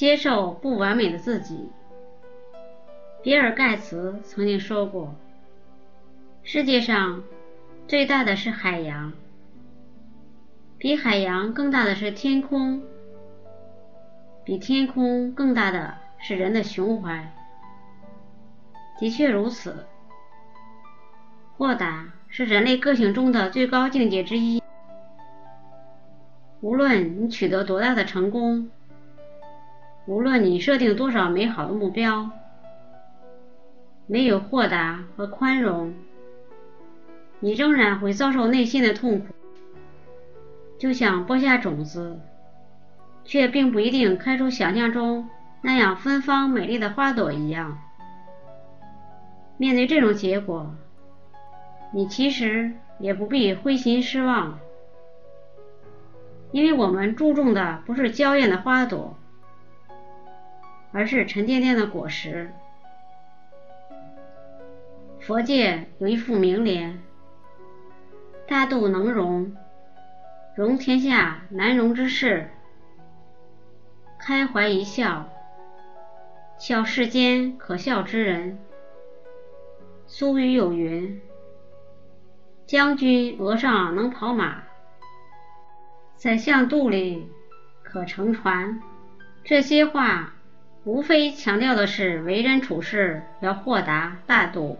接受不完美的自己。比尔·盖茨曾经说过：“世界上最大的是海洋，比海洋更大的是天空，比天空更大的是人的胸怀。”的确如此，豁达是人类个性中的最高境界之一。无论你取得多大的成功，无论你设定多少美好的目标。没有豁达和宽容，你仍然会遭受内心的痛苦。就像播下种子，却并不一定开出想象中那样芬芳美丽的花朵一样。面对这种结果，你其实也不必灰心失望，因为我们注重的不是娇艳的花朵，而是沉甸甸的果实。佛界有一副名联：“大度能容，容天下难容之事；开怀一笑，笑世间可笑之人。”苏语有云：“将军额上能跑马，宰相肚里可乘船。”这些话无非强调的是为人处事要豁达大度。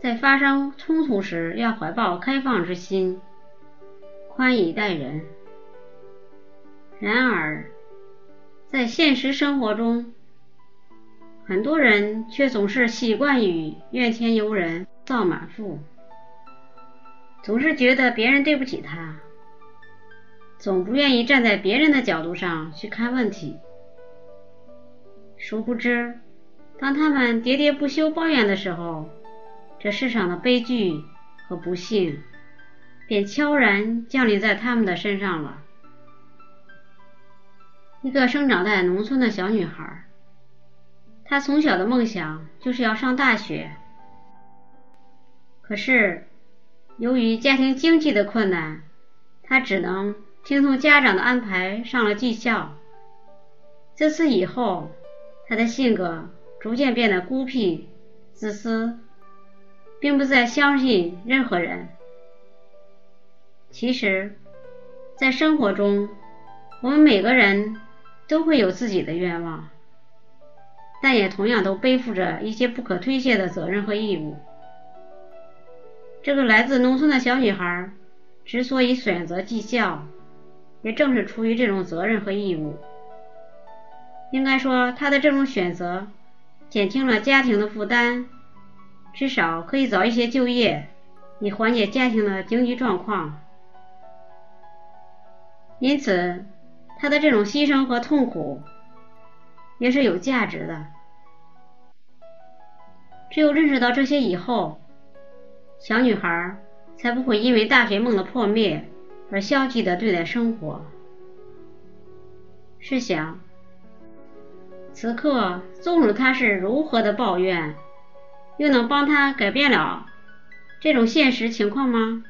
在发生冲突时，要怀抱开放之心，宽以待人。然而，在现实生活中，很多人却总是习惯于怨天尤人、造满腹，总是觉得别人对不起他，总不愿意站在别人的角度上去看问题。殊不知，当他们喋喋不休抱怨的时候，这世上的悲剧和不幸，便悄然降临在他们的身上了。一个生长在农村的小女孩，她从小的梦想就是要上大学。可是，由于家庭经济的困难，她只能听从家长的安排上了技校。自此以后，她的性格逐渐变得孤僻、自私。并不再相信任何人。其实，在生活中，我们每个人都会有自己的愿望，但也同样都背负着一些不可推卸的责任和义务。这个来自农村的小女孩之所以选择技校，也正是出于这种责任和义务。应该说，她的这种选择减轻了家庭的负担。至少可以早一些就业，以缓解家庭的经济状况。因此，他的这种牺牲和痛苦也是有价值的。只有认识到这些以后，小女孩才不会因为大学梦的破灭而消极的对待生活。试想，此刻纵使他是如何的抱怨。又能帮他改变了这种现实情况吗？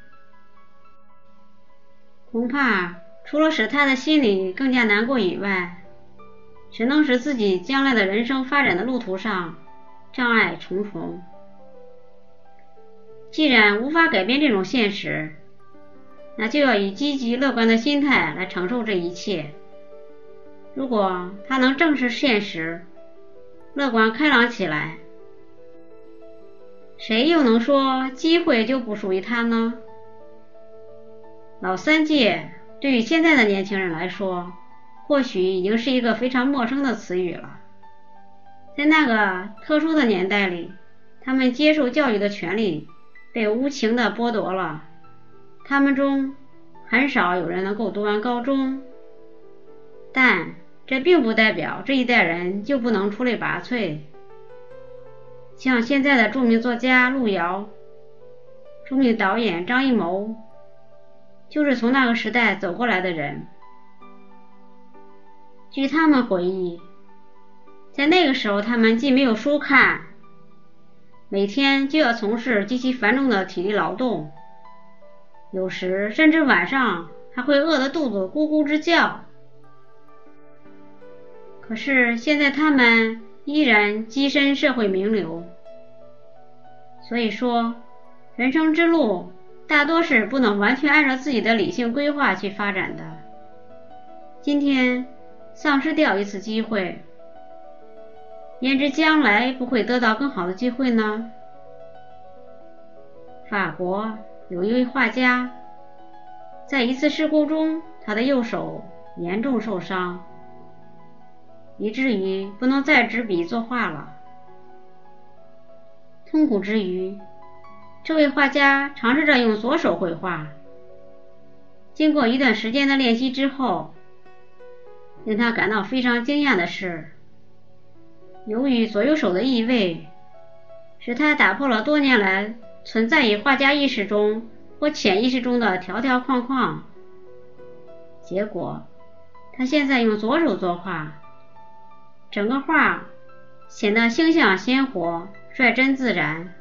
恐怕除了使他的心里更加难过以外，只能使自己将来的人生发展的路途上障碍重重。既然无法改变这种现实，那就要以积极乐观的心态来承受这一切。如果他能正视现实，乐观开朗起来。谁又能说机会就不属于他呢？老三届对于现在的年轻人来说，或许已经是一个非常陌生的词语了。在那个特殊的年代里，他们接受教育的权利被无情的剥夺了。他们中很少有人能够读完高中，但这并不代表这一代人就不能出类拔萃。像现在的著名作家路遥、著名导演张艺谋，就是从那个时代走过来的人。据他们回忆，在那个时候，他们既没有书看，每天就要从事极其繁重的体力劳动，有时甚至晚上还会饿得肚子咕咕直叫。可是现在他们依然跻身社会名流。所以说，人生之路大多是不能完全按照自己的理性规划去发展的。今天丧失掉一次机会，焉知将来不会得到更好的机会呢？法国有一位画家，在一次事故中，他的右手严重受伤，以至于不能再执笔作画了。痛苦之余，这位画家尝试着用左手绘画。经过一段时间的练习之后，令他感到非常惊讶的是，由于左右手的异位，使他打破了多年来存在于画家意识中或潜意识中的条条框框。结果，他现在用左手作画，整个画显得形象鲜活。率真自然，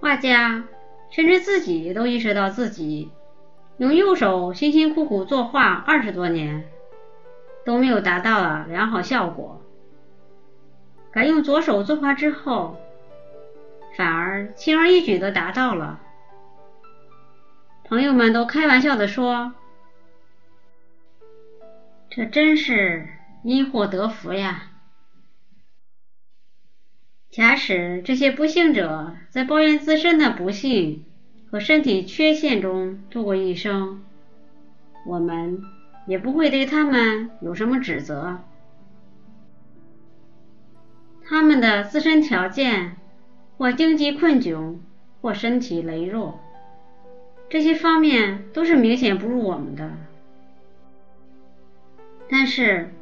画家甚至自己都意识到自己用右手辛辛苦苦作画二十多年都没有达到了良好效果，改用左手作画之后，反而轻而易举的达到了。朋友们都开玩笑的说：“这真是因祸得福呀！”假使这些不幸者在抱怨自身的不幸和身体缺陷中度过一生，我们也不会对他们有什么指责。他们的自身条件或经济困窘，或身体羸弱，这些方面都是明显不如我们的。但是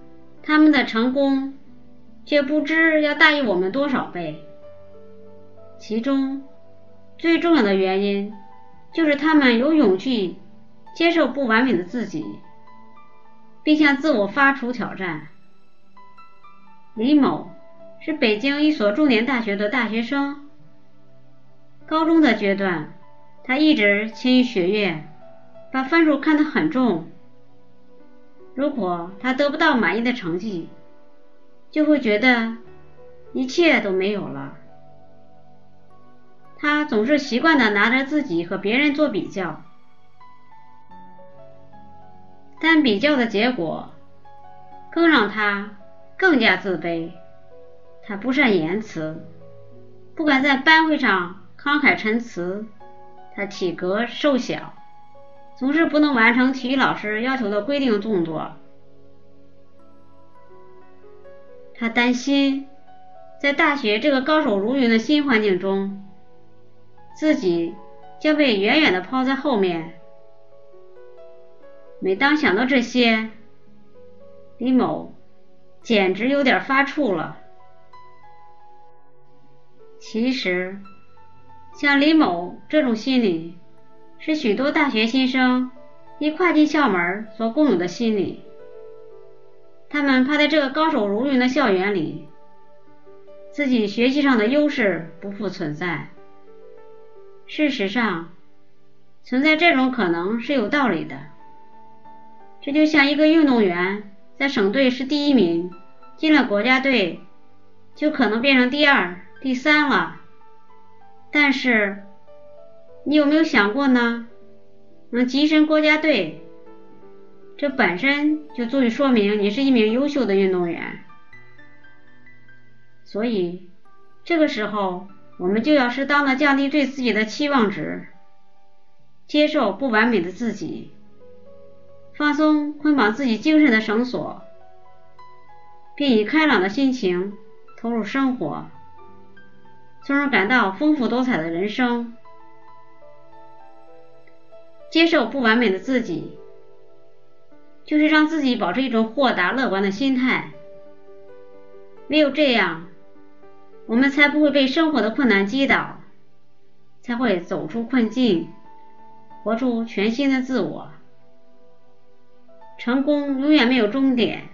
他们的成功。却不知要大于我们多少倍。其中最重要的原因，就是他们有勇气接受不完美的自己，并向自我发出挑战。李某是北京一所重点大学的大学生，高中的阶段，他一直勤于学业，把分数看得很重。如果他得不到满意的成绩，就会觉得一切都没有了。他总是习惯的拿着自己和别人做比较，但比较的结果更让他更加自卑。他不善言辞，不敢在班会上慷慨陈词。他体格瘦小，总是不能完成体育老师要求的规定动作。他担心，在大学这个高手如云的新环境中，自己将被远远的抛在后面。每当想到这些，李某简直有点发怵了。其实，像李某这种心理，是许多大学新生一跨进校门所共有的心理。他们怕在这个高手如云的校园里，自己学习上的优势不复存在。事实上，存在这种可能是有道理的。这就像一个运动员在省队是第一名，进了国家队就可能变成第二、第三了。但是，你有没有想过呢？能跻身国家队？这本身就足以说明你是一名优秀的运动员，所以这个时候我们就要适当的降低对自己的期望值，接受不完美的自己，放松捆绑自己精神的绳索，并以开朗的心情投入生活，从而感到丰富多彩的人生。接受不完美的自己。就是让自己保持一种豁达乐观的心态，唯有这样，我们才不会被生活的困难击倒，才会走出困境，活出全新的自我。成功永远没有终点，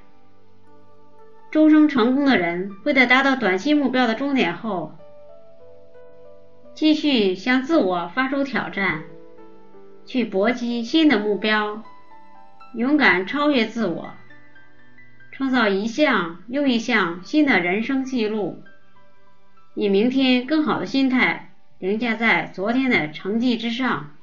终生成功的人会在达到短期目标的终点后，继续向自我发出挑战，去搏击新的目标。勇敢超越自我，创造一项又一项新的人生记录，以明天更好的心态凌驾在昨天的成绩之上。